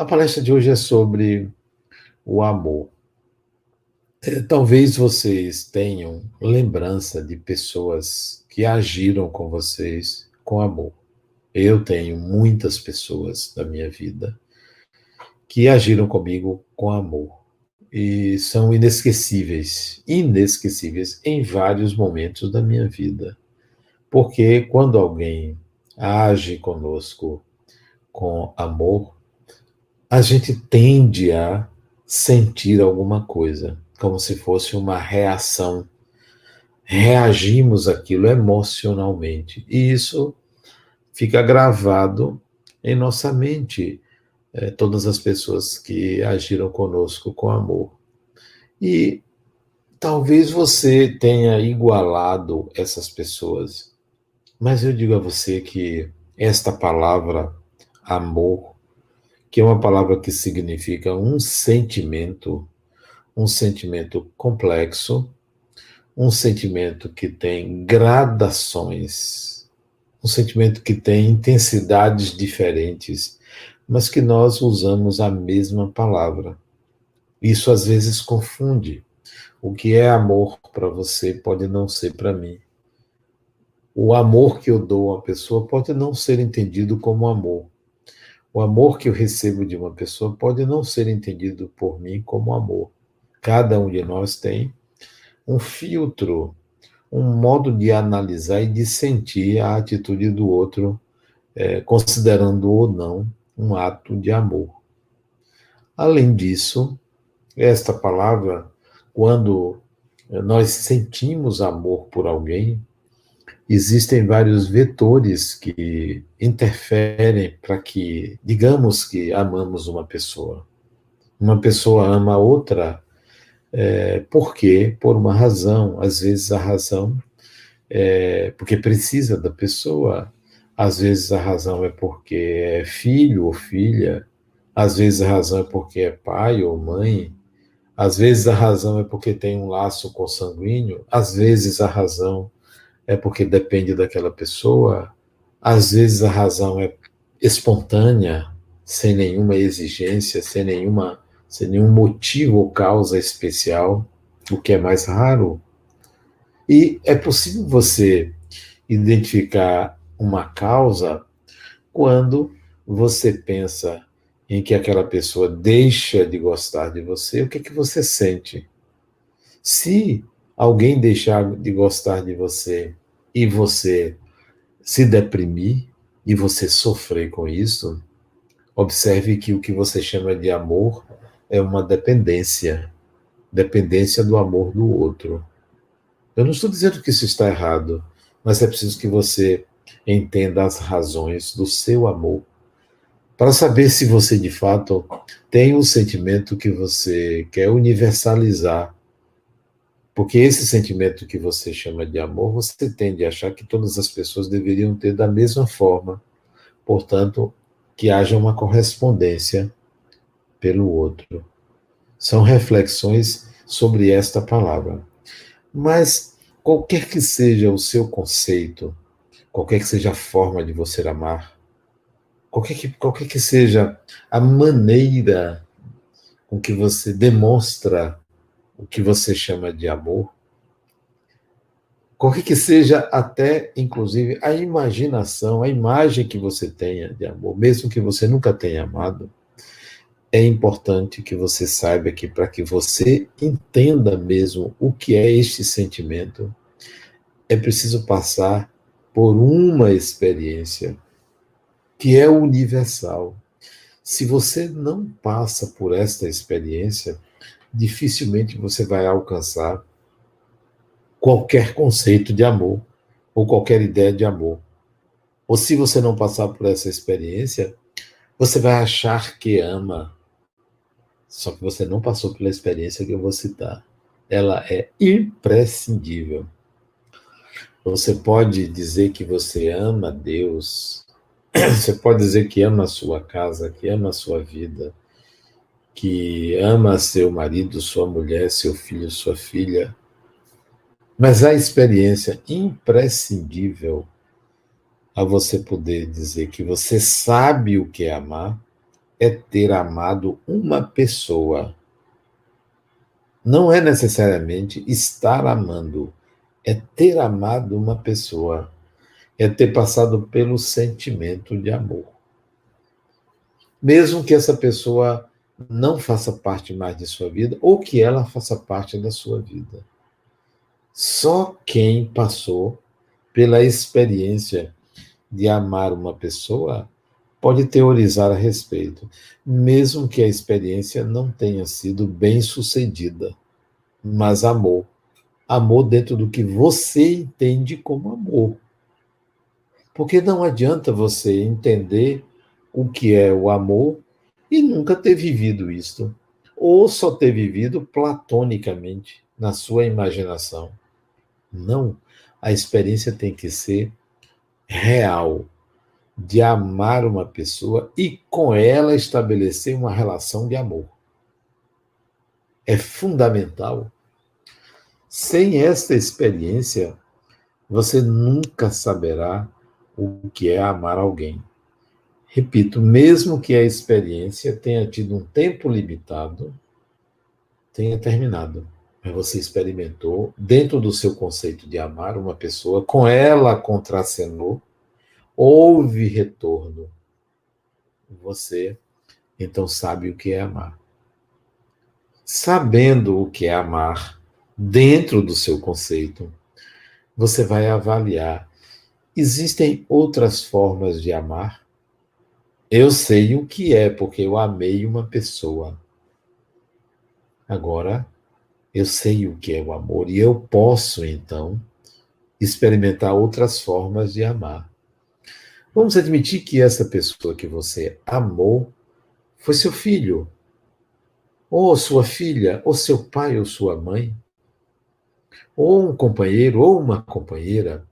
A palestra de hoje é sobre o amor. É, talvez vocês tenham lembrança de pessoas que agiram com vocês com amor. Eu tenho muitas pessoas da minha vida que agiram comigo com amor e são inesquecíveis, inesquecíveis em vários momentos da minha vida. Porque quando alguém age conosco com amor, a gente tende a sentir alguma coisa, como se fosse uma reação. Reagimos aquilo emocionalmente. E isso fica gravado em nossa mente, é, todas as pessoas que agiram conosco com amor. E talvez você tenha igualado essas pessoas, mas eu digo a você que esta palavra, amor, que é uma palavra que significa um sentimento, um sentimento complexo, um sentimento que tem gradações, um sentimento que tem intensidades diferentes, mas que nós usamos a mesma palavra. Isso às vezes confunde. O que é amor para você pode não ser para mim. O amor que eu dou a pessoa pode não ser entendido como amor. O amor que eu recebo de uma pessoa pode não ser entendido por mim como amor. Cada um de nós tem um filtro, um modo de analisar e de sentir a atitude do outro, é, considerando ou não um ato de amor. Além disso, esta palavra, quando nós sentimos amor por alguém, existem vários vetores que interferem para que, digamos que amamos uma pessoa. Uma pessoa ama outra é, porque, por uma razão, às vezes a razão é porque precisa da pessoa, às vezes a razão é porque é filho ou filha, às vezes a razão é porque é pai ou mãe, às vezes a razão é porque tem um laço consanguíneo, às vezes a razão é porque depende daquela pessoa, às vezes a razão é espontânea, sem nenhuma exigência, sem nenhuma, sem nenhum motivo ou causa especial, o que é mais raro. E é possível você identificar uma causa quando você pensa em que aquela pessoa deixa de gostar de você, o que é que você sente? Se alguém deixar de gostar de você e você se deprimir e você sofrer com isso, observe que o que você chama de amor é uma dependência dependência do amor do outro. Eu não estou dizendo que isso está errado, mas é preciso que você entenda as razões do seu amor para saber se você de fato tem um sentimento que você quer universalizar porque esse sentimento que você chama de amor, você tende a achar que todas as pessoas deveriam ter da mesma forma. Portanto, que haja uma correspondência pelo outro. São reflexões sobre esta palavra. Mas, qualquer que seja o seu conceito, qualquer que seja a forma de você amar, qualquer que, qualquer que seja a maneira com que você demonstra o que você chama de amor, qualquer que seja até, inclusive, a imaginação, a imagem que você tenha de amor, mesmo que você nunca tenha amado, é importante que você saiba que para que você entenda mesmo o que é este sentimento, é preciso passar por uma experiência que é universal. Se você não passa por esta experiência, dificilmente você vai alcançar qualquer conceito de amor ou qualquer ideia de amor. Ou se você não passar por essa experiência, você vai achar que ama. Só que você não passou pela experiência que eu vou citar. Ela é imprescindível. Você pode dizer que você ama Deus, você pode dizer que ama a sua casa, que ama a sua vida, que ama seu marido, sua mulher, seu filho, sua filha, mas a experiência imprescindível a você poder dizer que você sabe o que é amar é ter amado uma pessoa. Não é necessariamente estar amando, é ter amado uma pessoa, é ter passado pelo sentimento de amor. Mesmo que essa pessoa não faça parte mais de sua vida, ou que ela faça parte da sua vida. Só quem passou pela experiência de amar uma pessoa pode teorizar a respeito, mesmo que a experiência não tenha sido bem sucedida, mas amor. Amor dentro do que você entende como amor. Porque não adianta você entender o que é o amor e nunca ter vivido isto, ou só ter vivido platonicamente na sua imaginação. Não, a experiência tem que ser real, de amar uma pessoa e com ela estabelecer uma relação de amor. É fundamental. Sem esta experiência, você nunca saberá o que é amar alguém. Repito, mesmo que a experiência tenha tido um tempo limitado, tenha terminado, mas você experimentou dentro do seu conceito de amar uma pessoa, com ela contracenou, houve retorno. Você então sabe o que é amar. Sabendo o que é amar dentro do seu conceito, você vai avaliar existem outras formas de amar eu sei o que é, porque eu amei uma pessoa. Agora, eu sei o que é o amor e eu posso, então, experimentar outras formas de amar. Vamos admitir que essa pessoa que você amou foi seu filho, ou sua filha, ou seu pai ou sua mãe, ou um companheiro ou uma companheira,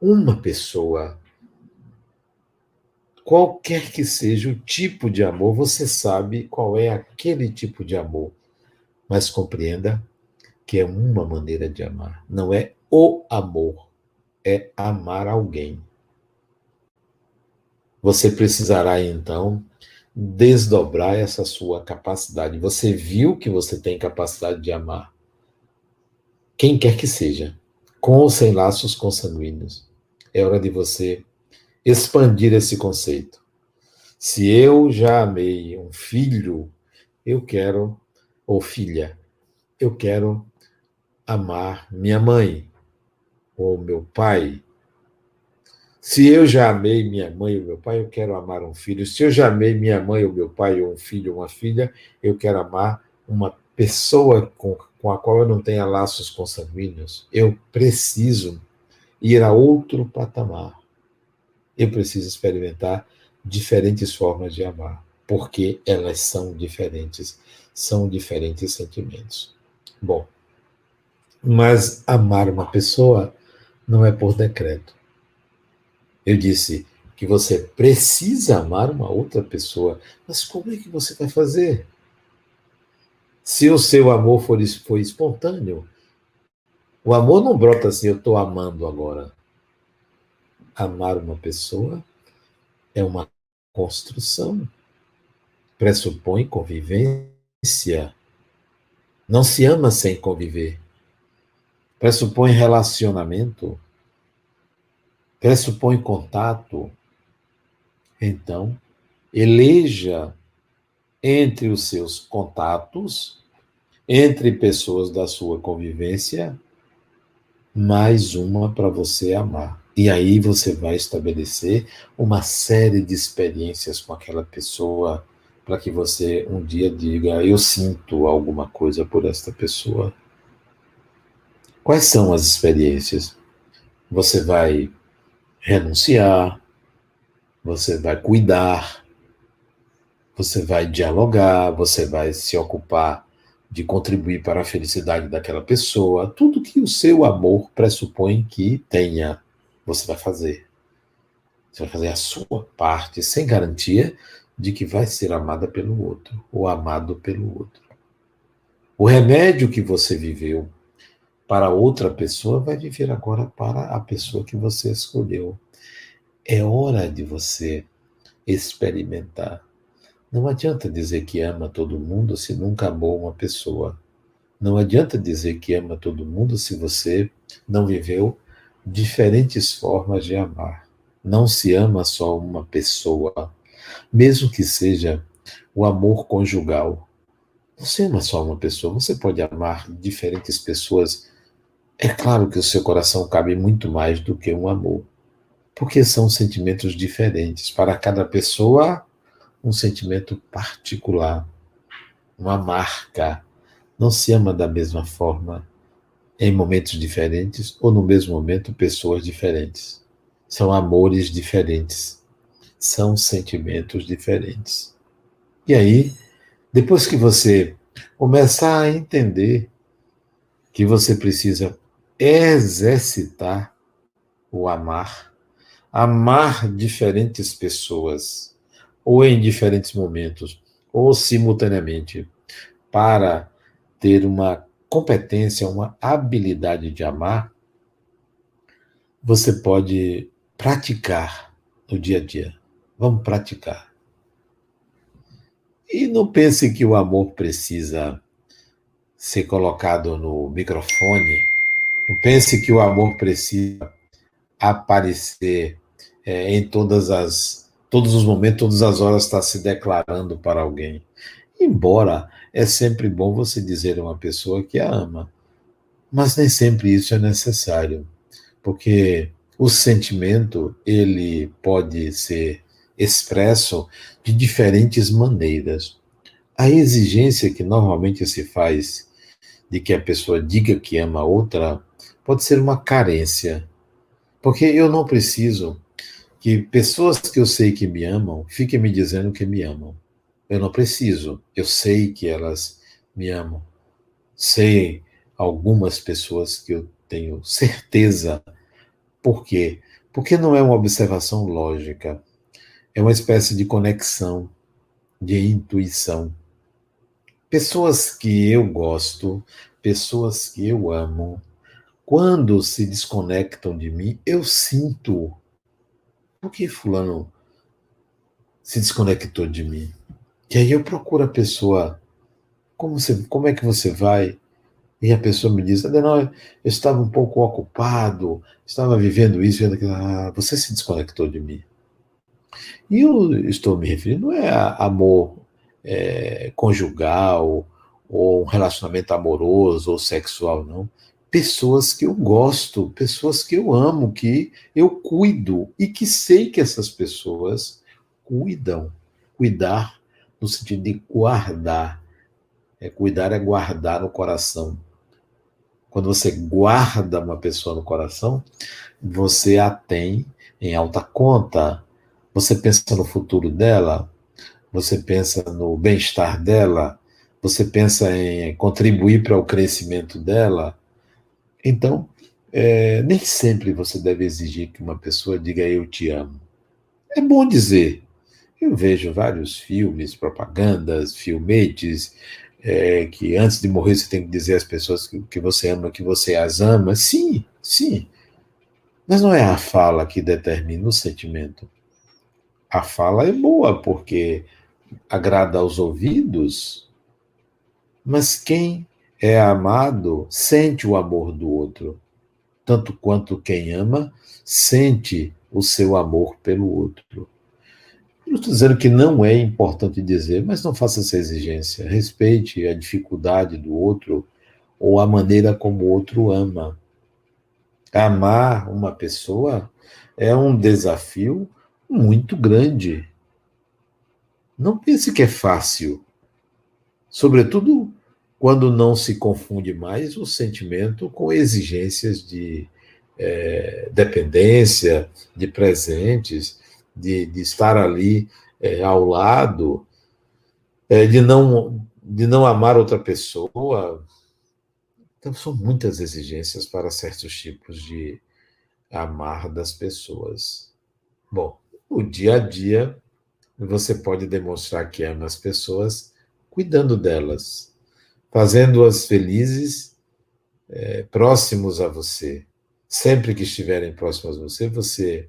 uma pessoa Qualquer que seja o tipo de amor, você sabe qual é aquele tipo de amor. Mas compreenda que é uma maneira de amar, não é o amor, é amar alguém. Você precisará então desdobrar essa sua capacidade. Você viu que você tem capacidade de amar. Quem quer que seja, com ou sem laços consanguíneos. É hora de você expandir esse conceito. Se eu já amei um filho, eu quero, ou filha, eu quero amar minha mãe, ou meu pai. Se eu já amei minha mãe ou meu pai, eu quero amar um filho. Se eu já amei minha mãe ou meu pai, ou um filho ou uma filha, eu quero amar uma pessoa com, com a qual eu não tenha laços consanguíneos. Eu preciso ir a outro patamar eu preciso experimentar diferentes formas de amar, porque elas são diferentes, são diferentes sentimentos. Bom, mas amar uma pessoa não é por decreto. Eu disse que você precisa amar uma outra pessoa, mas como é que você vai fazer? Se o seu amor for, for espontâneo, o amor não brota assim, eu estou amando agora amar uma pessoa é uma construção, pressupõe convivência. Não se ama sem conviver. Pressupõe relacionamento, pressupõe contato. Então, eleja entre os seus contatos, entre pessoas da sua convivência, mais uma para você amar. E aí você vai estabelecer uma série de experiências com aquela pessoa para que você um dia diga: Eu sinto alguma coisa por esta pessoa. Quais são as experiências? Você vai renunciar, você vai cuidar, você vai dialogar, você vai se ocupar de contribuir para a felicidade daquela pessoa, tudo que o seu amor pressupõe que tenha você vai fazer. Você vai fazer a sua parte sem garantia de que vai ser amada pelo outro ou amado pelo outro. O remédio que você viveu para outra pessoa vai viver agora para a pessoa que você escolheu. É hora de você experimentar Não adianta dizer que ama todo mundo se nunca amou uma pessoa. Não adianta dizer que ama todo mundo se você não viveu diferentes formas de amar. Não se ama só uma pessoa, mesmo que seja o amor conjugal. Você ama só uma pessoa, você pode amar diferentes pessoas. É claro que o seu coração cabe muito mais do que um amor, porque são sentimentos diferentes. Para cada pessoa, um sentimento particular, uma marca. Não se ama da mesma forma em momentos diferentes ou no mesmo momento pessoas diferentes. São amores diferentes, são sentimentos diferentes. E aí, depois que você começar a entender que você precisa exercitar o amar, amar diferentes pessoas, ou em diferentes momentos, ou simultaneamente, para ter uma competência, uma habilidade de amar, você pode praticar no dia a dia. Vamos praticar. E não pense que o amor precisa ser colocado no microfone. Não pense que o amor precisa aparecer é, em todas as todos os momentos, todas as horas está se declarando para alguém. Embora é sempre bom você dizer a uma pessoa que a ama, mas nem sempre isso é necessário, porque o sentimento ele pode ser expresso de diferentes maneiras. A exigência que normalmente se faz de que a pessoa diga que ama outra pode ser uma carência, porque eu não preciso que pessoas que eu sei que me amam fiquem me dizendo que me amam. Eu não preciso, eu sei que elas me amam. Sei algumas pessoas que eu tenho certeza. Por quê? Porque não é uma observação lógica. É uma espécie de conexão, de intuição. Pessoas que eu gosto, pessoas que eu amo, quando se desconectam de mim, eu sinto. Por que Fulano se desconectou de mim? E aí eu procuro a pessoa. Como, você, como é que você vai? E a pessoa me diz, Adenal, eu estava um pouco ocupado, estava vivendo isso, vendo aquilo. Ah, você se desconectou de mim. E eu estou me referindo não é amor é, conjugal, ou um relacionamento amoroso ou sexual, não. Pessoas que eu gosto, pessoas que eu amo, que eu cuido e que sei que essas pessoas cuidam. Cuidar no sentido de guardar. É, cuidar é guardar no coração. Quando você guarda uma pessoa no coração, você a tem em alta conta, você pensa no futuro dela, você pensa no bem-estar dela, você pensa em contribuir para o crescimento dela. Então, é, nem sempre você deve exigir que uma pessoa diga eu te amo. É bom dizer. Eu vejo vários filmes, propagandas, filmetes, é, que antes de morrer você tem que dizer às pessoas que, que você ama, que você as ama. Sim, sim. Mas não é a fala que determina o sentimento. A fala é boa porque agrada aos ouvidos, mas quem é amado sente o amor do outro, tanto quanto quem ama sente o seu amor pelo outro. Não estou dizendo que não é importante dizer, mas não faça essa exigência. Respeite a dificuldade do outro ou a maneira como o outro ama. Amar uma pessoa é um desafio muito grande. Não pense que é fácil. Sobretudo quando não se confunde mais o sentimento com exigências de é, dependência, de presentes, de, de estar ali é, ao lado, é, de, não, de não amar outra pessoa. Então, são muitas exigências para certos tipos de amar das pessoas. Bom, no dia a dia, você pode demonstrar que ama as pessoas cuidando delas, fazendo-as felizes, é, próximos a você. Sempre que estiverem próximos a você, você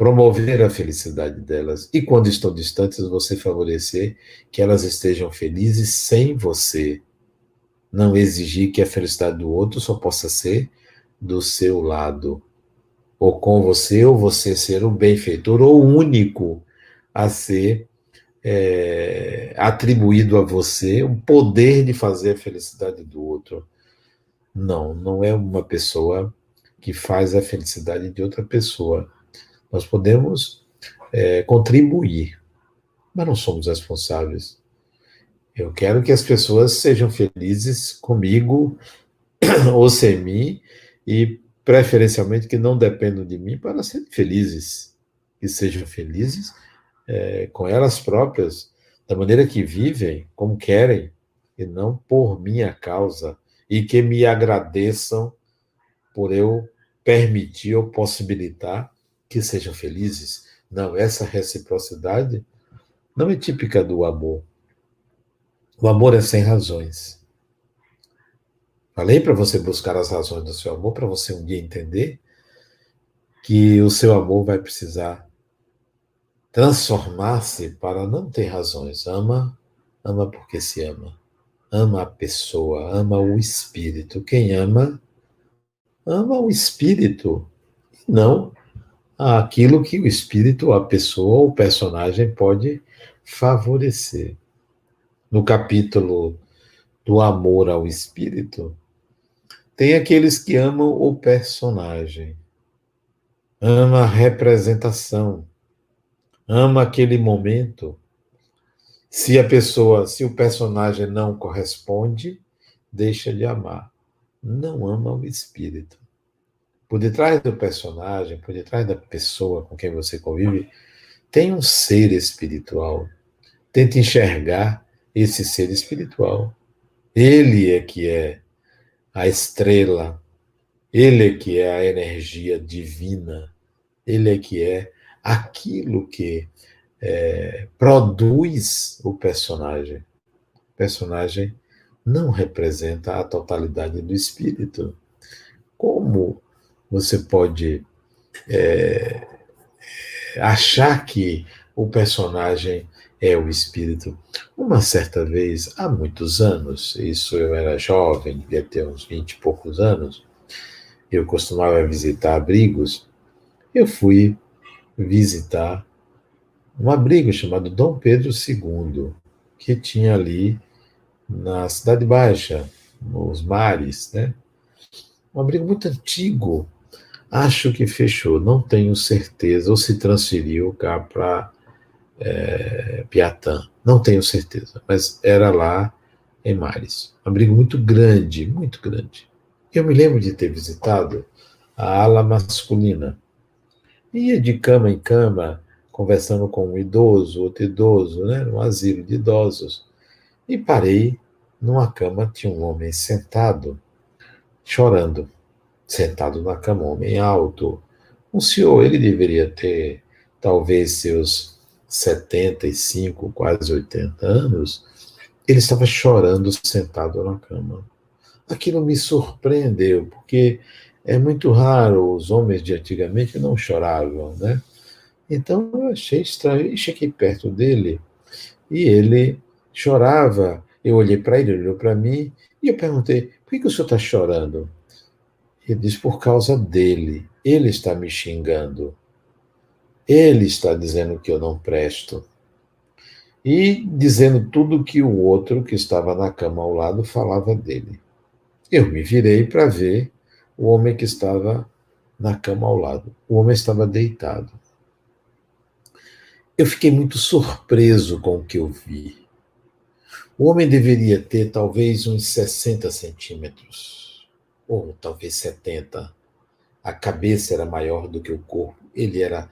promover a felicidade delas. E quando estão distantes, você favorecer que elas estejam felizes sem você. Não exigir que a felicidade do outro só possa ser do seu lado, ou com você, ou você ser o benfeitor, ou único a ser é, atribuído a você o poder de fazer a felicidade do outro. Não, não é uma pessoa que faz a felicidade de outra pessoa. Nós podemos é, contribuir, mas não somos responsáveis. Eu quero que as pessoas sejam felizes comigo ou sem mim e preferencialmente que não dependam de mim para serem felizes, que sejam felizes é, com elas próprias, da maneira que vivem, como querem, e não por minha causa, e que me agradeçam por eu permitir ou possibilitar que sejam felizes. Não, essa reciprocidade não é típica do amor. O amor é sem razões. Falei para você buscar as razões do seu amor, para você um dia entender que o seu amor vai precisar transformar-se para não ter razões. Ama, ama porque se ama. Ama a pessoa, ama o espírito. Quem ama, ama o espírito, não aquilo que o espírito, a pessoa, o personagem pode favorecer. No capítulo do amor ao espírito, tem aqueles que amam o personagem, ama a representação, ama aquele momento. Se a pessoa, se o personagem não corresponde, deixa de amar. Não ama o espírito. Por detrás do personagem, por detrás da pessoa com quem você convive, tem um ser espiritual. Tente enxergar esse ser espiritual. Ele é que é a estrela, ele é que é a energia divina, ele é que é aquilo que é, produz o personagem. O personagem não representa a totalidade do espírito. Como você pode é, achar que o personagem é o espírito. Uma certa vez, há muitos anos, isso eu era jovem, devia ter uns vinte e poucos anos, eu costumava visitar abrigos, eu fui visitar um abrigo chamado Dom Pedro II, que tinha ali na Cidade Baixa, nos mares, né? Um abrigo muito antigo, Acho que fechou, não tenho certeza, ou se transferiu cá para é, Piatã, não tenho certeza, mas era lá em Mares. Um abrigo muito grande, muito grande. Eu me lembro de ter visitado a ala masculina. Ia de cama em cama, conversando com um idoso, outro idoso, né, num asilo de idosos. E parei numa cama, tinha um homem sentado, chorando sentado na cama, homem alto. Um senhor, ele deveria ter talvez seus 75, quase 80 anos. Ele estava chorando sentado na cama. Aquilo me surpreendeu, porque é muito raro os homens de antigamente não choravam, né? Então eu achei estranho e cheguei perto dele e ele chorava. Eu olhei para ele, ele olhou para mim e eu perguntei: por que, que o senhor está chorando? Diz: por causa dele. Ele está me xingando. Ele está dizendo que eu não presto. E dizendo tudo que o outro que estava na cama ao lado falava dele. Eu me virei para ver o homem que estava na cama ao lado. O homem estava deitado. Eu fiquei muito surpreso com o que eu vi. O homem deveria ter talvez uns 60 centímetros ou talvez 70. A cabeça era maior do que o corpo. Ele era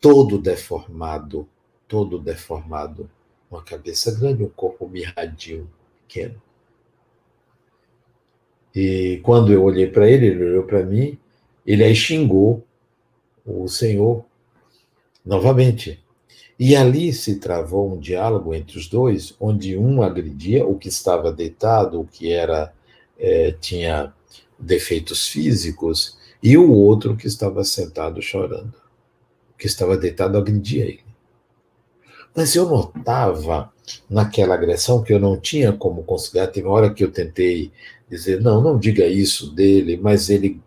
todo deformado, todo deformado. Uma cabeça grande, um corpo mirradinho, pequeno. E quando eu olhei para ele, ele olhou para mim, ele aí xingou o Senhor novamente. E ali se travou um diálogo entre os dois, onde um agredia o que estava deitado, o que era é, tinha defeitos físicos, e o outro que estava sentado chorando. que estava deitado agredia ele. Mas eu notava naquela agressão que eu não tinha como conciliar. Teve uma hora que eu tentei dizer, não, não diga isso dele, mas ele.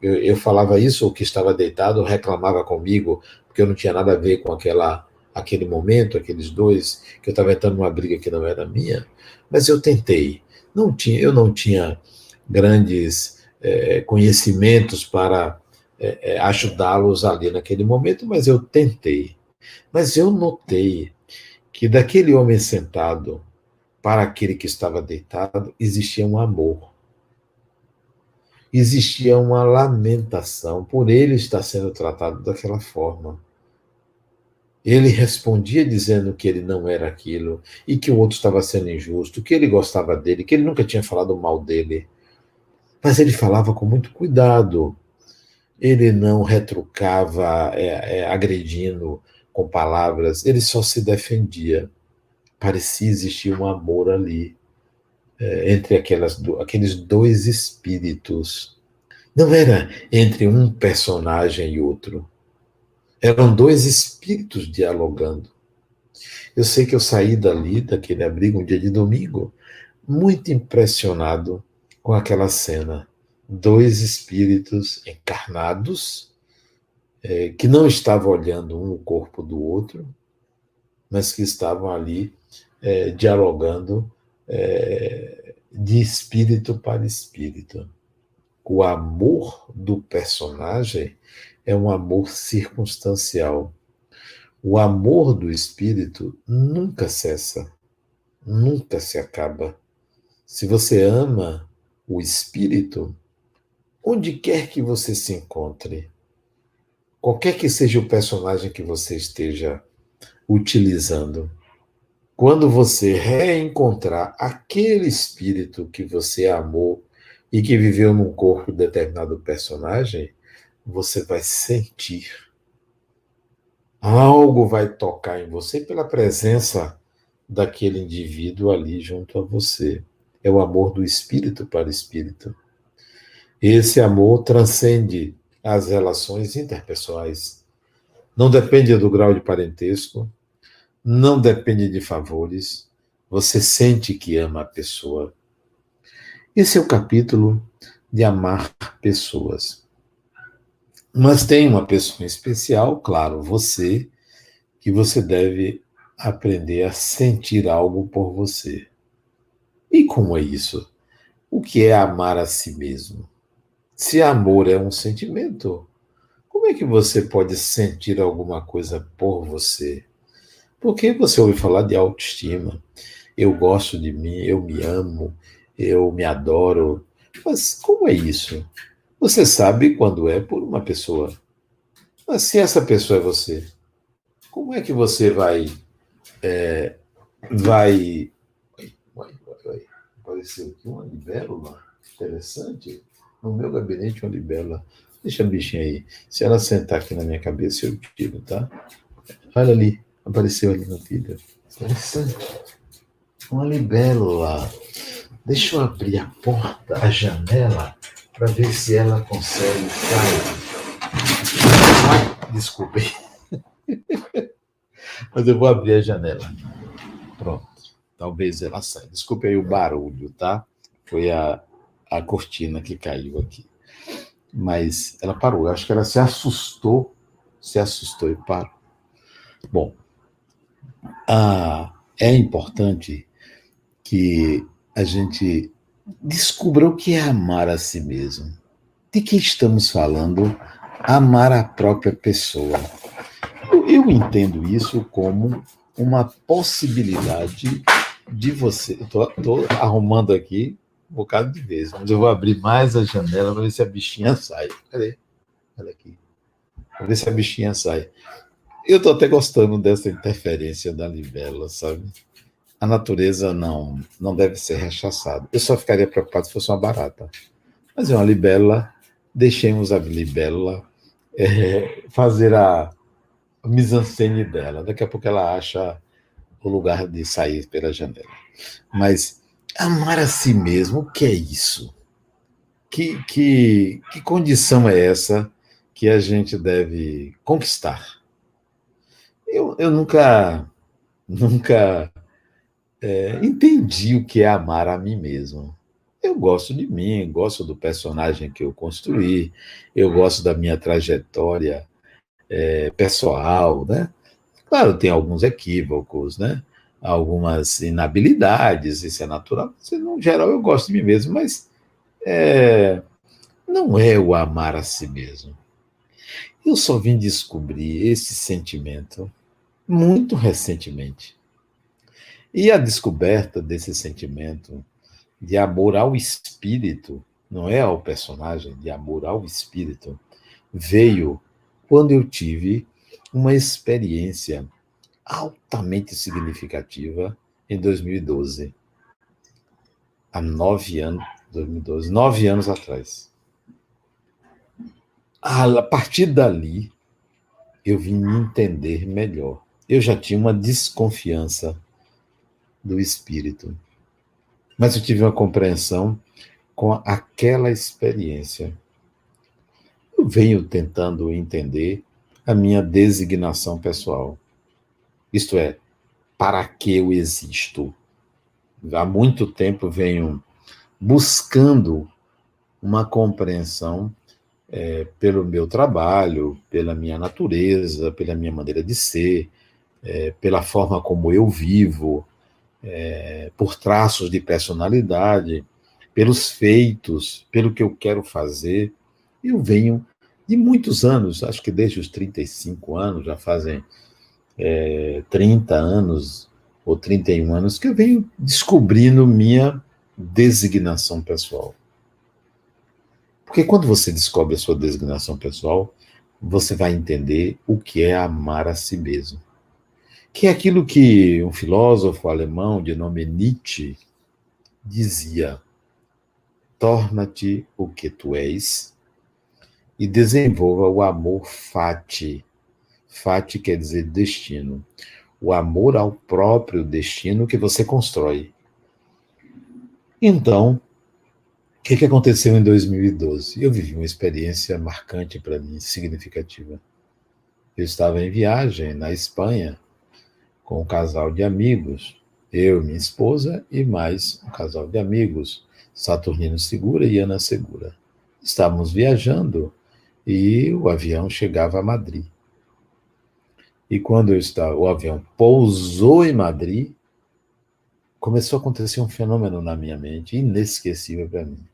Eu, eu falava isso, o que estava deitado reclamava comigo, porque eu não tinha nada a ver com aquela, aquele momento, aqueles dois, que eu estava entrando numa briga que não era minha. Mas eu tentei. Não tinha, eu não tinha grandes é, conhecimentos para é, é, ajudá-los ali naquele momento, mas eu tentei. Mas eu notei que daquele homem sentado para aquele que estava deitado existia um amor. Existia uma lamentação por ele estar sendo tratado daquela forma. Ele respondia dizendo que ele não era aquilo e que o outro estava sendo injusto, que ele gostava dele, que ele nunca tinha falado mal dele. Mas ele falava com muito cuidado. Ele não retrucava é, é, agredindo com palavras, ele só se defendia. Parecia existir um amor ali é, entre aquelas, aqueles dois espíritos. Não era entre um personagem e outro. Eram dois espíritos dialogando. Eu sei que eu saí dali, daquele abrigo, um dia de domingo, muito impressionado com aquela cena. Dois espíritos encarnados, é, que não estavam olhando um o corpo do outro, mas que estavam ali é, dialogando é, de espírito para espírito. O amor do personagem é um amor circunstancial. O amor do espírito nunca cessa, nunca se acaba. Se você ama o espírito, onde quer que você se encontre, qualquer que seja o personagem que você esteja utilizando, quando você reencontrar aquele espírito que você amou e que viveu num corpo de determinado personagem, você vai sentir. Algo vai tocar em você pela presença daquele indivíduo ali junto a você é o amor do espírito para espírito. Esse amor transcende as relações interpessoais. Não depende do grau de parentesco, não depende de favores. Você sente que ama a pessoa. Esse é o capítulo de amar pessoas. Mas tem uma pessoa especial, claro, você, que você deve aprender a sentir algo por você. E como é isso? O que é amar a si mesmo? Se amor é um sentimento, como é que você pode sentir alguma coisa por você? Porque você ouve falar de autoestima. Eu gosto de mim, eu me amo, eu me adoro. Mas como é isso? Você sabe quando é por uma pessoa. Mas se essa pessoa é você, como é que você vai é, vai apareceu aqui uma libélula interessante. No meu gabinete, uma libélula. Deixa a bichinha aí. Se ela sentar aqui na minha cabeça, eu tiro, tá? Olha ali. Apareceu ali no vídeo. Interessante. Uma libélula. Deixa eu abrir a porta, a janela, para ver se ela consegue sair. Desculpe. Mas eu vou abrir a janela. Pronto. Talvez ela saia. Desculpe aí o barulho, tá? Foi a, a cortina que caiu aqui. Mas ela parou. Eu acho que ela se assustou, se assustou e parou. Bom, ah, é importante que a gente descubra o que é amar a si mesmo. De que estamos falando? Amar a própria pessoa. Eu, eu entendo isso como uma possibilidade de você. Estou arrumando aqui um bocado de vezes, mas eu vou abrir mais a janela para ver se a bichinha sai. Cadê? Olha aqui. Para ver se a bichinha sai. Eu estou até gostando dessa interferência da libélula, sabe? A natureza não não deve ser rechaçada. Eu só ficaria preocupado se fosse uma barata. Mas é uma libélula, deixemos a libélula é, fazer a mise-en-scène dela. Daqui a pouco ela acha o lugar de sair pela janela. Mas amar a si mesmo, o que é isso? Que, que, que condição é essa que a gente deve conquistar? Eu, eu nunca, nunca é, entendi o que é amar a mim mesmo. Eu gosto de mim, gosto do personagem que eu construí, eu gosto da minha trajetória é, pessoal, né? Claro, tem alguns equívocos, né? Algumas inabilidades, isso é natural. No geral, eu gosto de mim mesmo, mas é, não é o amar a si mesmo. Eu só vim descobrir esse sentimento muito recentemente. E a descoberta desse sentimento de amor ao espírito, não é ao personagem, de amor ao espírito, veio quando eu tive uma experiência altamente significativa em 2012. Há nove anos, 2012, nove anos atrás. A partir dali, eu vim me entender melhor. Eu já tinha uma desconfiança do espírito. Mas eu tive uma compreensão com aquela experiência. Eu venho tentando entender a minha designação pessoal. Isto é, para que eu existo? Há muito tempo venho buscando uma compreensão é, pelo meu trabalho, pela minha natureza, pela minha maneira de ser, é, pela forma como eu vivo, é, por traços de personalidade, pelos feitos, pelo que eu quero fazer. Eu venho de muitos anos, acho que desde os 35 anos, já fazem é, 30 anos ou 31 anos, que eu venho descobrindo minha designação pessoal. Porque quando você descobre a sua designação pessoal, você vai entender o que é amar a si mesmo que é aquilo que um filósofo alemão de nome Nietzsche dizia: torna-te o que tu és e desenvolva o amor fati. Fati quer dizer destino. O amor ao próprio destino que você constrói. Então, o que, que aconteceu em 2012? Eu vivi uma experiência marcante para mim, significativa. Eu estava em viagem na Espanha com um casal de amigos, eu, minha esposa e mais um casal de amigos, Saturnino Segura e Ana Segura. Estávamos viajando e o avião chegava a Madrid. E quando eu estava, o avião pousou em Madrid, começou a acontecer um fenômeno na minha mente inesquecível para mim.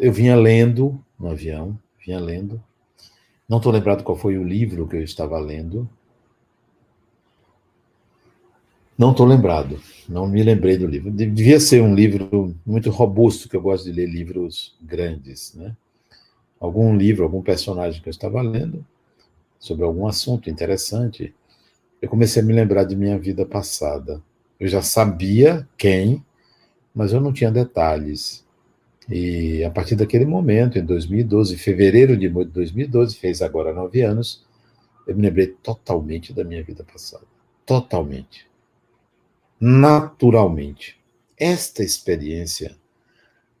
Eu vinha lendo no avião, vinha lendo. Não estou lembrado qual foi o livro que eu estava lendo, não estou lembrado, não me lembrei do livro. Devia ser um livro muito robusto, que eu gosto de ler livros grandes, né? Algum livro, algum personagem que eu estava lendo sobre algum assunto interessante, eu comecei a me lembrar de minha vida passada. Eu já sabia quem, mas eu não tinha detalhes. E a partir daquele momento, em 2012, fevereiro de 2012, fez agora nove anos, eu me lembrei totalmente da minha vida passada. Totalmente naturalmente. Esta experiência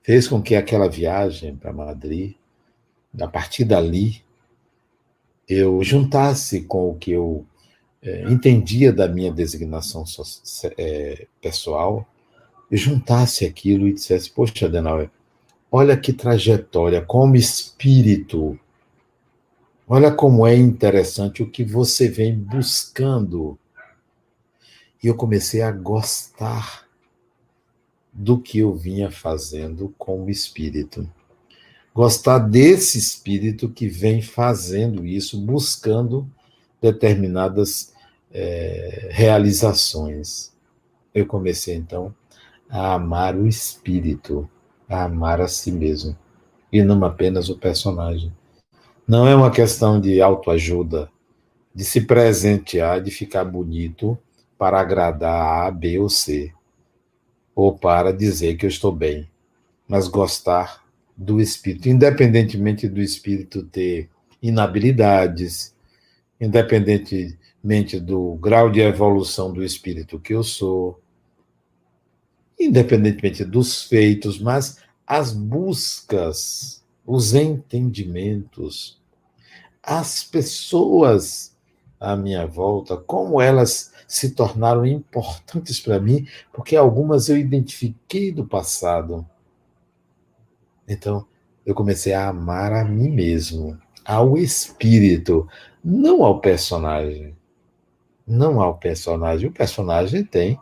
fez com que aquela viagem para Madrid, a partir dali, eu juntasse com o que eu é, entendia da minha designação é, pessoal, e juntasse aquilo e dissesse: Poxa, Adenauer, olha que trajetória, como espírito, olha como é interessante o que você vem buscando e eu comecei a gostar do que eu vinha fazendo com o espírito. Gostar desse espírito que vem fazendo isso, buscando determinadas é, realizações. Eu comecei então a amar o espírito, a amar a si mesmo, e não apenas o personagem. Não é uma questão de autoajuda, de se presentear, de ficar bonito para agradar A, B ou C, ou para dizer que eu estou bem, mas gostar do espírito, independentemente do espírito ter inabilidades, independentemente do grau de evolução do espírito que eu sou, independentemente dos feitos, mas as buscas, os entendimentos, as pessoas à minha volta, como elas se tornaram importantes para mim, porque algumas eu identifiquei do passado. Então, eu comecei a amar a mim mesmo, ao espírito, não ao personagem. Não ao personagem. O personagem tem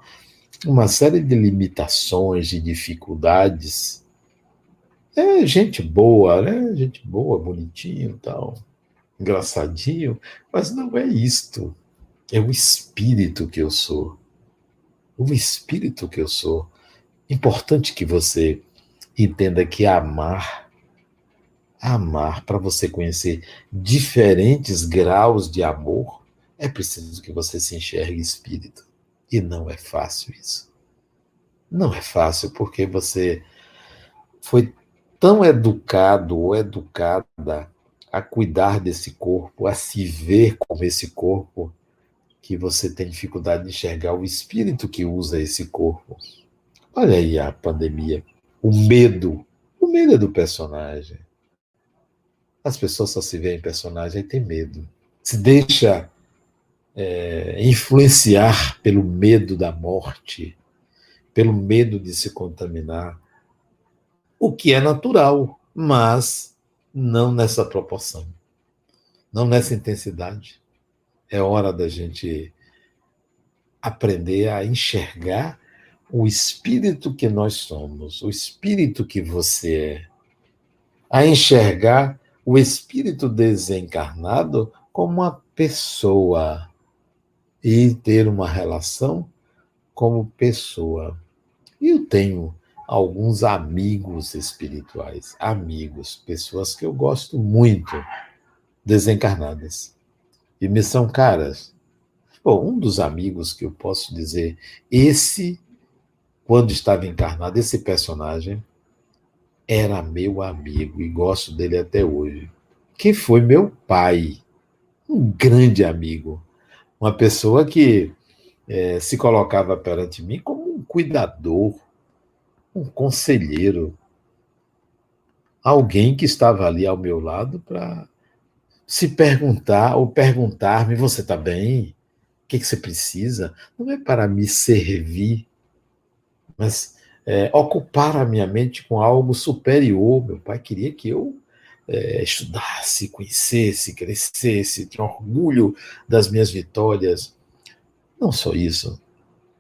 uma série de limitações, de dificuldades. É gente boa, né? Gente boa, bonitinho tal, engraçadinho, mas não é isto. É o espírito que eu sou. O espírito que eu sou. Importante que você entenda que amar, amar para você conhecer diferentes graus de amor, é preciso que você se enxergue espírito. E não é fácil isso. Não é fácil porque você foi tão educado ou educada a cuidar desse corpo, a se ver como esse corpo, que você tem dificuldade de enxergar o espírito que usa esse corpo. Olha aí a pandemia, o medo. O medo é do personagem. As pessoas só se veem personagem e tem medo. Se deixa é, influenciar pelo medo da morte, pelo medo de se contaminar, o que é natural, mas não nessa proporção, não nessa intensidade é hora da gente aprender a enxergar o espírito que nós somos, o espírito que você é, a enxergar o espírito desencarnado como uma pessoa e ter uma relação como pessoa. Eu tenho alguns amigos espirituais, amigos, pessoas que eu gosto muito, desencarnadas e me são caras. Bom, um dos amigos que eu posso dizer, esse, quando estava encarnado, esse personagem, era meu amigo e gosto dele até hoje. Que foi meu pai, um grande amigo, uma pessoa que é, se colocava perante mim como um cuidador, um conselheiro, alguém que estava ali ao meu lado para se perguntar ou perguntar-me: você está bem? O que, que, você precisa? Não é para me servir, mas é, ocupar a minha mente com algo superior. Meu pai queria que eu é, estudasse, conhecesse, crescesse, tinha orgulho das minhas vitórias. Não só isso.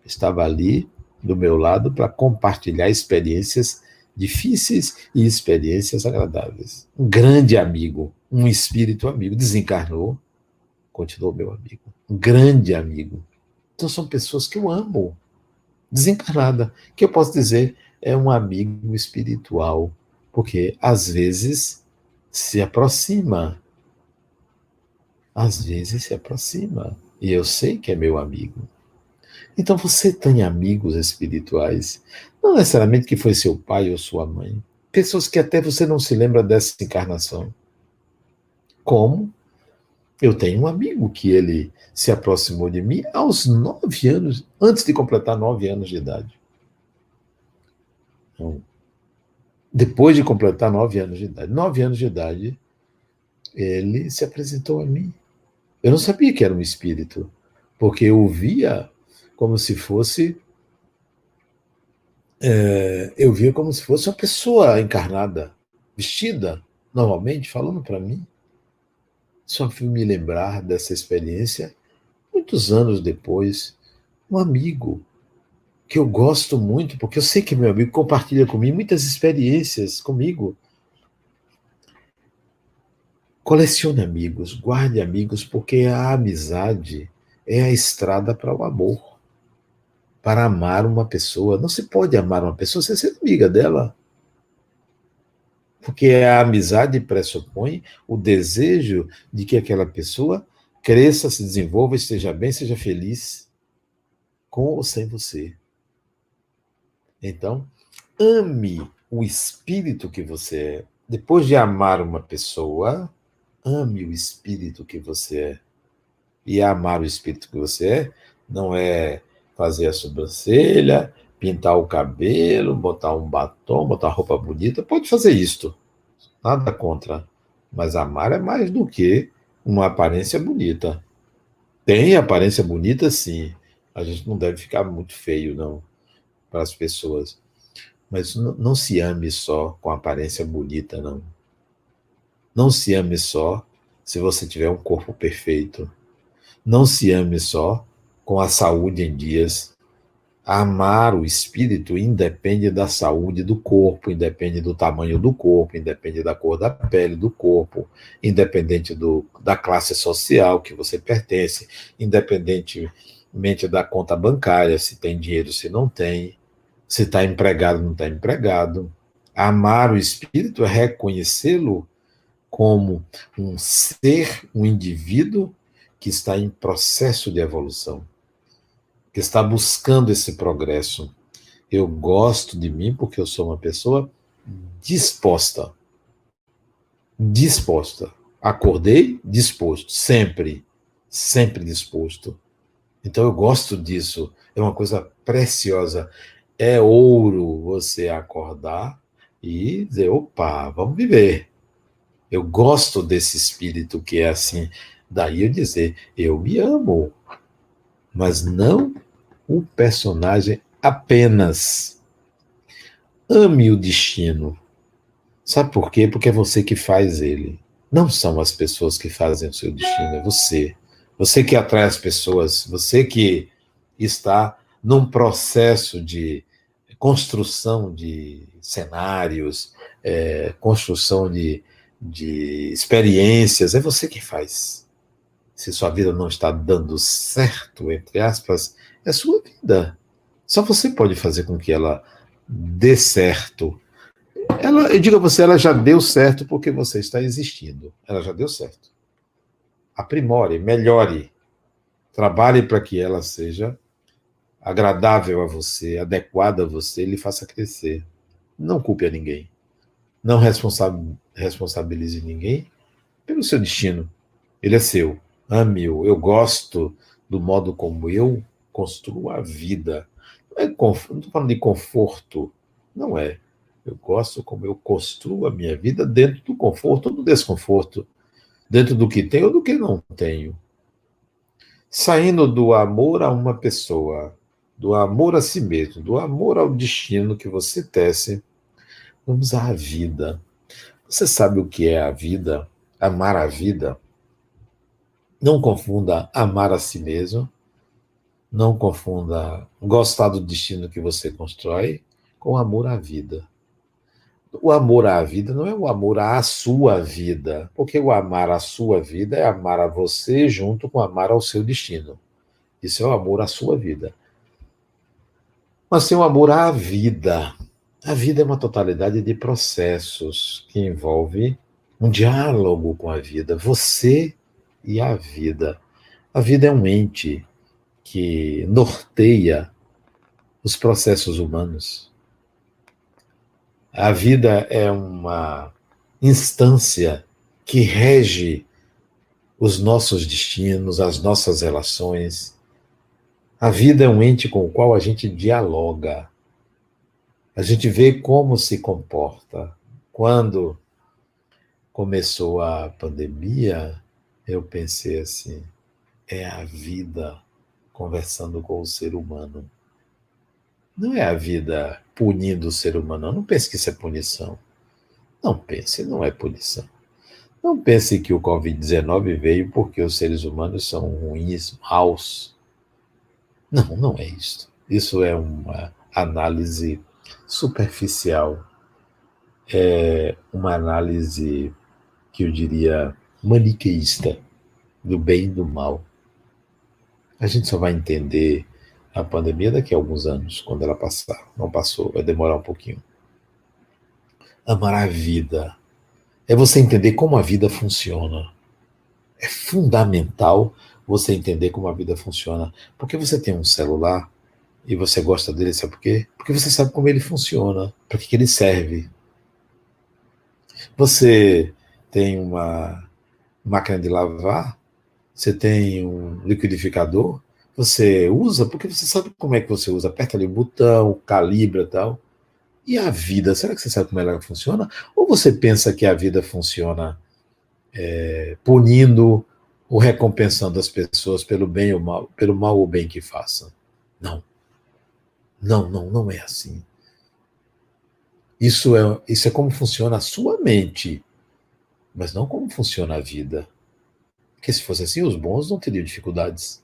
Estava ali do meu lado para compartilhar experiências difíceis e experiências agradáveis. Um grande amigo, um espírito amigo, desencarnou, continuou meu amigo, um grande amigo. Então são pessoas que eu amo, desencarnada, que eu posso dizer é um amigo espiritual, porque às vezes se aproxima, às vezes se aproxima, e eu sei que é meu amigo. Então você tem amigos espirituais, não necessariamente que foi seu pai ou sua mãe, pessoas que até você não se lembra dessa encarnação. Como eu tenho um amigo que ele se aproximou de mim aos nove anos, antes de completar nove anos de idade. Então, depois de completar nove anos de idade, nove anos de idade, ele se apresentou a mim. Eu não sabia que era um espírito, porque eu via como se fosse. É, eu via como se fosse uma pessoa encarnada, vestida, normalmente, falando para mim. Só fui me lembrar dessa experiência muitos anos depois. Um amigo que eu gosto muito, porque eu sei que meu amigo compartilha comigo muitas experiências comigo. Colecione amigos, guarde amigos, porque a amizade é a estrada para o amor para amar uma pessoa. Não se pode amar uma pessoa sem ser amiga dela. Porque a amizade pressupõe o desejo de que aquela pessoa cresça, se desenvolva, esteja bem, seja feliz, com ou sem você. Então, ame o espírito que você é. Depois de amar uma pessoa, ame o espírito que você é. E amar o espírito que você é não é fazer a sobrancelha, pintar o cabelo, botar um batom, botar roupa bonita, pode fazer isto. Nada contra. Mas amar é mais do que uma aparência bonita. Tem aparência bonita, sim. A gente não deve ficar muito feio, não, para as pessoas. Mas não, se ame só com aparência bonita, não. Não se ame só se você tiver um corpo perfeito. Não se ame só com a saúde em dias. Amar o espírito independe da saúde do corpo, independe do tamanho do corpo, independe da cor da pele do corpo, independente do, da classe social que você pertence, independentemente da conta bancária, se tem dinheiro, se não tem, se está empregado, não está empregado. Amar o espírito é reconhecê-lo como um ser, um indivíduo que está em processo de evolução está buscando esse progresso. Eu gosto de mim porque eu sou uma pessoa disposta. Disposta. Acordei disposto, sempre, sempre disposto. Então eu gosto disso. É uma coisa preciosa. É ouro você acordar e dizer: opa, vamos viver. Eu gosto desse espírito que é assim. Daí eu dizer: eu me amo mas não o personagem apenas. Ame o destino. Sabe por quê? Porque é você que faz ele. Não são as pessoas que fazem o seu destino, é você. Você que atrai as pessoas, você que está num processo de construção de cenários, é, construção de, de experiências, é você que faz se sua vida não está dando certo, entre aspas, é sua vida. Só você pode fazer com que ela dê certo. Ela, eu digo a você, ela já deu certo porque você está existindo. Ela já deu certo. Aprimore, melhore. Trabalhe para que ela seja agradável a você, adequada a você, lhe faça crescer. Não culpe a ninguém. Não responsabilize ninguém pelo seu destino. Ele é seu ame-o, eu gosto do modo como eu construo a vida. Não, é não estou falando de conforto, não é. Eu gosto como eu construo a minha vida dentro do conforto ou do desconforto, dentro do que tenho ou do que não tenho. Saindo do amor a uma pessoa, do amor a si mesmo, do amor ao destino que você tece, vamos à vida. Você sabe o que é a vida? Amar a vida não confunda amar a si mesmo, não confunda gostar do destino que você constrói com amor à vida. O amor à vida não é o amor à sua vida, porque o amar à sua vida é amar a você junto com amar ao seu destino. Isso é o amor à sua vida. Mas tem o amor à vida. A vida é uma totalidade de processos que envolve um diálogo com a vida. Você e a vida. A vida é um ente que norteia os processos humanos. A vida é uma instância que rege os nossos destinos, as nossas relações. A vida é um ente com o qual a gente dialoga. A gente vê como se comporta. Quando começou a pandemia, eu pensei assim: é a vida conversando com o ser humano. Não é a vida punindo o ser humano. Não pense que isso é punição. Não pense, não é punição. Não pense que o Covid-19 veio porque os seres humanos são ruins, maus. Não, não é isso. Isso é uma análise superficial. É uma análise que eu diria maniqueísta do bem e do mal. A gente só vai entender a pandemia daqui a alguns anos, quando ela passar. Não passou, vai demorar um pouquinho. Amar a vida é você entender como a vida funciona. É fundamental você entender como a vida funciona. Porque você tem um celular e você gosta dele, sabe por quê? Porque você sabe como ele funciona, para que ele serve. Você tem uma máquina de lavar, você tem um liquidificador, você usa porque você sabe como é que você usa, aperta ali o botão, calibra tal. E a vida, será que você sabe como ela funciona? Ou você pensa que a vida funciona é, punindo ou recompensando as pessoas pelo bem ou mal, pelo mal ou bem que façam. Não. Não, não, não é assim. Isso é, isso é como funciona a sua mente, mas não como funciona a vida. Porque se fosse assim, os bons não teriam dificuldades.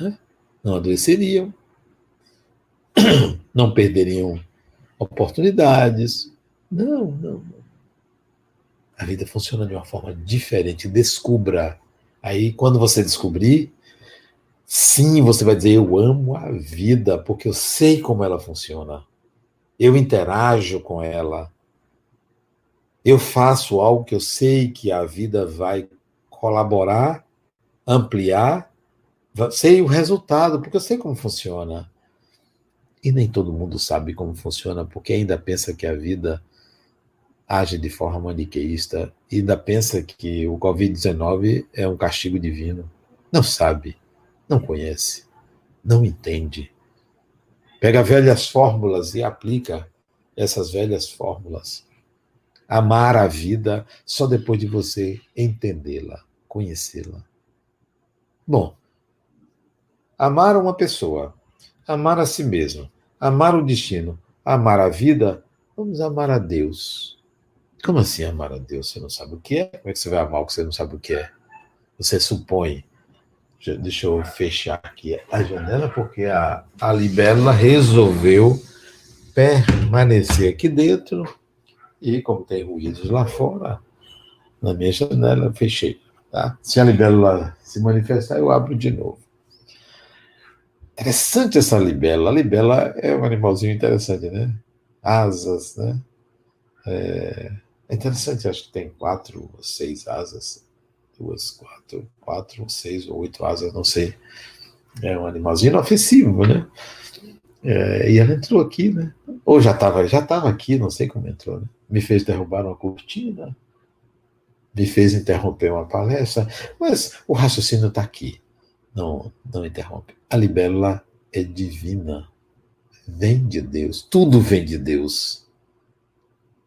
Né? Não adoeceriam, não perderiam oportunidades. Não, não, não. A vida funciona de uma forma diferente. Descubra. Aí, quando você descobrir, sim, você vai dizer: Eu amo a vida, porque eu sei como ela funciona. Eu interajo com ela. Eu faço algo que eu sei que a vida vai colaborar, ampliar. Sei o resultado, porque eu sei como funciona. E nem todo mundo sabe como funciona, porque ainda pensa que a vida age de forma maniqueísta ainda pensa que o Covid-19 é um castigo divino. Não sabe, não conhece, não entende. Pega velhas fórmulas e aplica essas velhas fórmulas. Amar a vida só depois de você entendê-la, conhecê-la. Bom, amar uma pessoa, amar a si mesmo, amar o destino, amar a vida, vamos amar a Deus. Como assim amar a Deus? Você não sabe o que é? Como é que você vai amar o que você não sabe o que é? Você supõe. Deixa eu fechar aqui a janela, porque a, a libélula resolveu permanecer aqui dentro. E como tem ruídos lá fora, na minha janela, fechei. Tá? Se a libélula se manifestar, eu abro de novo. Interessante essa libela. A libela é um animalzinho interessante, né? Asas, né? É, é interessante, acho que tem quatro ou seis asas. Duas, quatro, quatro, seis ou oito asas, não sei. É um animalzinho inofensivo, né? É, e ela entrou aqui, né? Ou já estava já tava aqui, não sei como entrou, né? Me fez derrubar uma cortina, me fez interromper uma palestra, mas o raciocínio está aqui. Não, não interrompe. A libélula é divina. Vem de Deus. Tudo vem de Deus.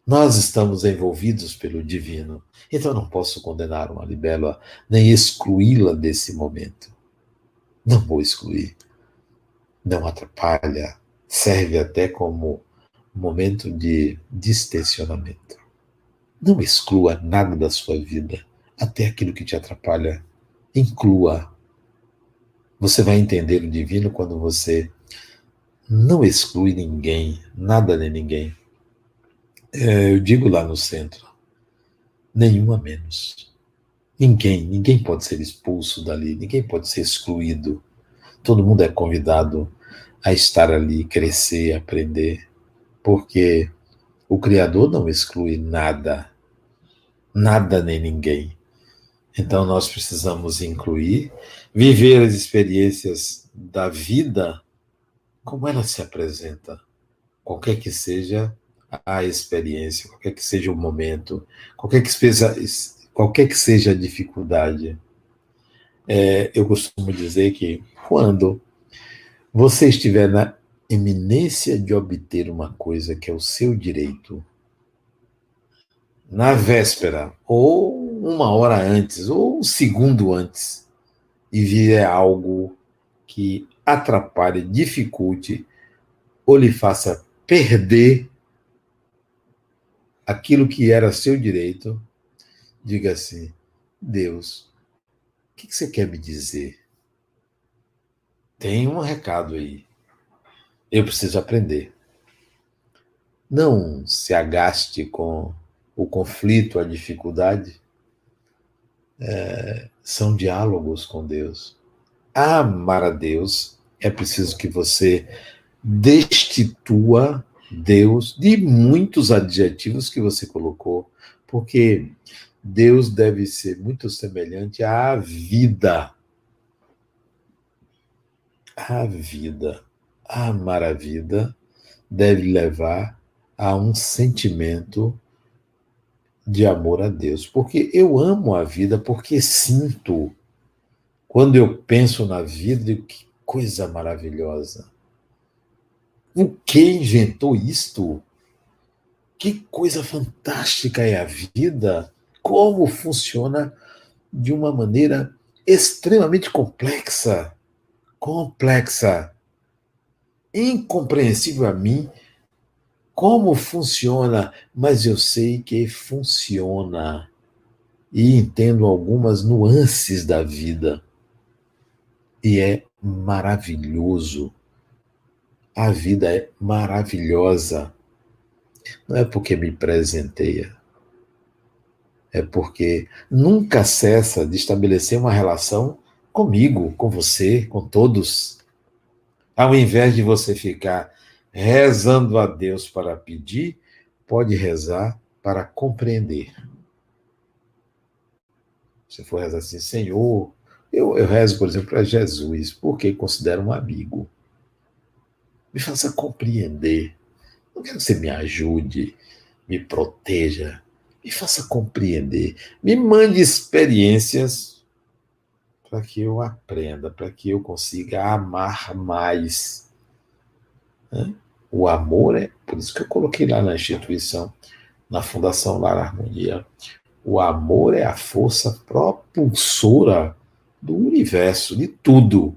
Nós estamos envolvidos pelo divino. Então não posso condenar uma libélula, nem excluí-la desse momento. Não vou excluir. Não atrapalha. Serve até como momento de distensionamento. Não exclua nada da sua vida, até aquilo que te atrapalha. Inclua você vai entender o divino quando você não exclui ninguém, nada nem ninguém. É, eu digo lá no centro, nenhum a menos. Ninguém, ninguém pode ser expulso dali, ninguém pode ser excluído. Todo mundo é convidado a estar ali, crescer, aprender, porque o Criador não exclui nada, nada nem ninguém. Então nós precisamos incluir, viver as experiências da vida como ela se apresenta, qualquer que seja a experiência, qualquer que seja o momento, qualquer que seja, qualquer que seja a dificuldade. É, eu costumo dizer que quando você estiver na eminência de obter uma coisa que é o seu direito, na véspera, ou uma hora antes, ou um segundo antes, e vier algo que atrapalhe, dificulte, ou lhe faça perder aquilo que era seu direito, diga assim: Deus, o que você quer me dizer? Tem um recado aí. Eu preciso aprender. Não se agaste com o conflito, a dificuldade, é, são diálogos com Deus. Amar a Deus é preciso que você destitua Deus de muitos adjetivos que você colocou, porque Deus deve ser muito semelhante à vida. A vida, amar a vida, deve levar a um sentimento de amor a Deus, porque eu amo a vida, porque sinto. Quando eu penso na vida, que coisa maravilhosa. O que inventou isto? Que coisa fantástica é a vida! Como funciona de uma maneira extremamente complexa, complexa, incompreensível a mim como funciona, mas eu sei que funciona e entendo algumas nuances da vida. E é maravilhoso. A vida é maravilhosa. Não é porque me presenteia, é porque nunca cessa de estabelecer uma relação comigo, com você, com todos. Ao invés de você ficar rezando a Deus para pedir, pode rezar para compreender. Se for rezar assim, Senhor, eu, eu rezo, por exemplo, para Jesus, porque considero um amigo. Me faça compreender. Não quero que você me ajude, me proteja, me faça compreender, me mande experiências para que eu aprenda, para que eu consiga amar mais. Né? O amor é, por isso que eu coloquei lá na instituição, na Fundação Lar Harmonia, o amor é a força propulsora do universo, de tudo.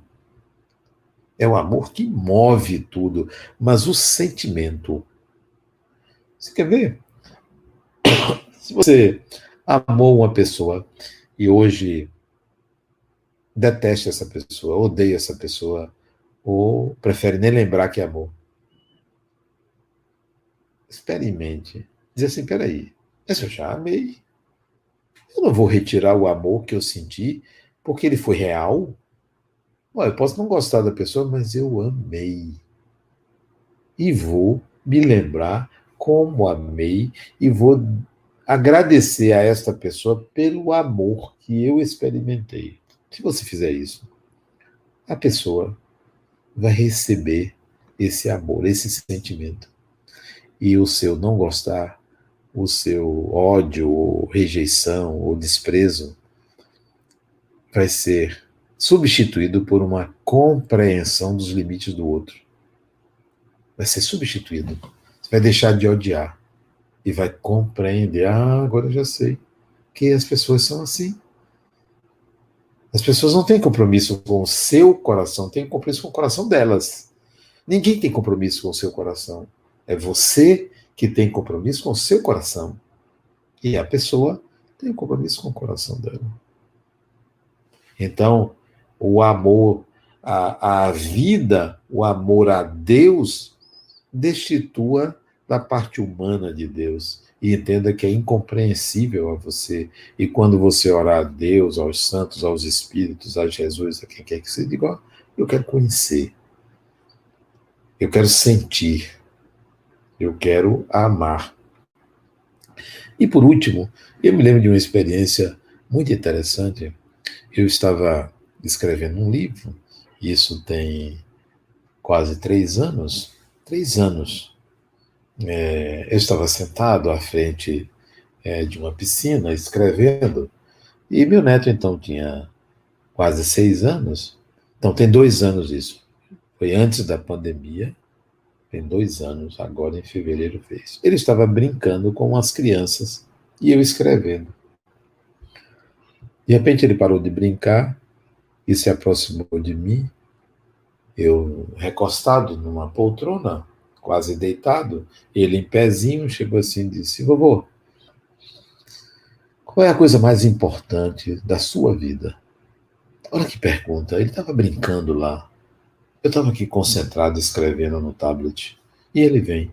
É o amor que move tudo, mas o sentimento. Você quer ver? Se você amou uma pessoa e hoje detesta essa pessoa, odeia essa pessoa, ou prefere nem lembrar que amou, experimente. Diz assim: peraí, mas eu já amei. Eu não vou retirar o amor que eu senti porque ele foi real. Bom, eu posso não gostar da pessoa, mas eu amei. E vou me lembrar como amei e vou agradecer a esta pessoa pelo amor que eu experimentei. Se você fizer isso, a pessoa vai receber esse amor, esse sentimento. E o seu não gostar, o seu ódio, ou rejeição ou desprezo vai ser substituído por uma compreensão dos limites do outro. Vai ser substituído. Você vai deixar de odiar e vai compreender. Ah, agora eu já sei que as pessoas são assim. As pessoas não têm compromisso com o seu coração, têm compromisso com o coração delas. Ninguém tem compromisso com o seu coração. É você que tem compromisso com o seu coração. E a pessoa tem compromisso com o coração dela. Então, o amor à, à vida, o amor a Deus, destitua da parte humana de Deus e entenda que é incompreensível a você. E quando você orar a Deus, aos santos, aos espíritos, a Jesus, a quem quer que seja, diga: eu quero conhecer, eu quero sentir, eu quero amar. E por último, eu me lembro de uma experiência muito interessante. Eu estava escrevendo um livro, isso tem quase três anos, três anos, é, eu estava sentado à frente é, de uma piscina escrevendo, e meu neto então tinha quase seis anos. Então tem dois anos isso. Foi antes da pandemia, tem dois anos, agora em fevereiro fez. Ele estava brincando com as crianças e eu escrevendo. De repente ele parou de brincar e se aproximou de mim. Eu recostado numa poltrona, quase deitado, ele em pezinho, chegou assim e disse: Vovô, qual é a coisa mais importante da sua vida? Olha que pergunta. Ele estava brincando lá. Eu estava aqui concentrado escrevendo no tablet. E ele vem: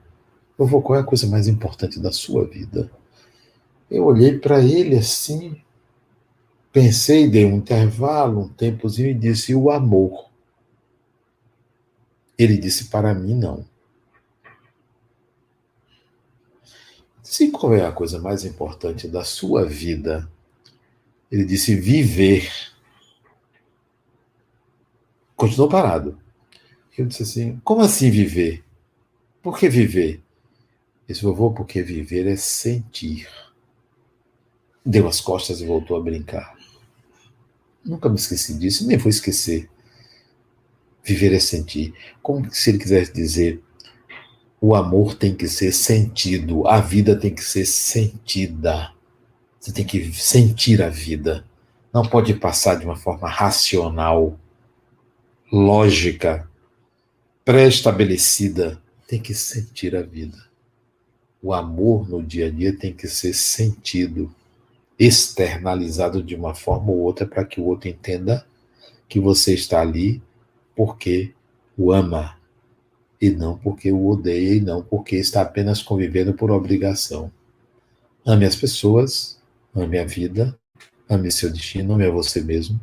Vovô, qual é a coisa mais importante da sua vida? Eu olhei para ele assim, pensei, dei um intervalo, um tempozinho e disse: O amor. Ele disse: Para mim, não. Se qual é a coisa mais importante da sua vida? Ele disse viver. Continuou parado. Eu disse assim: como assim viver? Por que viver? Disse, vovô, porque viver é sentir. Deu as costas e voltou a brincar. Nunca me esqueci disso, nem vou esquecer. Viver é sentir. Como se ele quisesse dizer, o amor tem que ser sentido, a vida tem que ser sentida. Você tem que sentir a vida. não pode passar de uma forma racional, lógica, pré-estabelecida. Tem que sentir a vida. O amor no dia a dia tem que ser sentido, externalizado de uma forma ou outra para que o outro entenda que você está ali porque o ama e não porque o odeia e não porque está apenas convivendo por obrigação. Ame as pessoas, ame a vida, ame seu destino, ame a você mesmo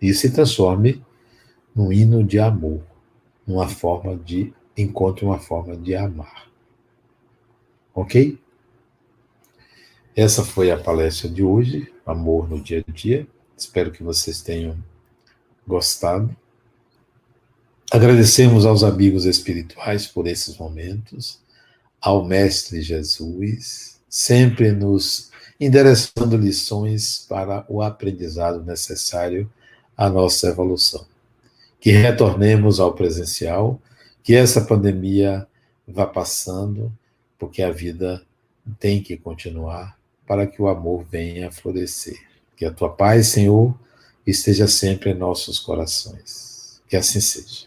e se transforme num hino de amor, numa forma de encontre uma forma de amar. Ok? Essa foi a palestra de hoje, Amor no Dia a Dia. Espero que vocês tenham gostado. Agradecemos aos amigos espirituais por esses momentos, ao Mestre Jesus, sempre nos endereçando lições para o aprendizado necessário à nossa evolução. Que retornemos ao presencial, que essa pandemia vá passando, porque a vida tem que continuar para que o amor venha a florescer. Que a tua paz, Senhor, esteja sempre em nossos corações. Que assim seja.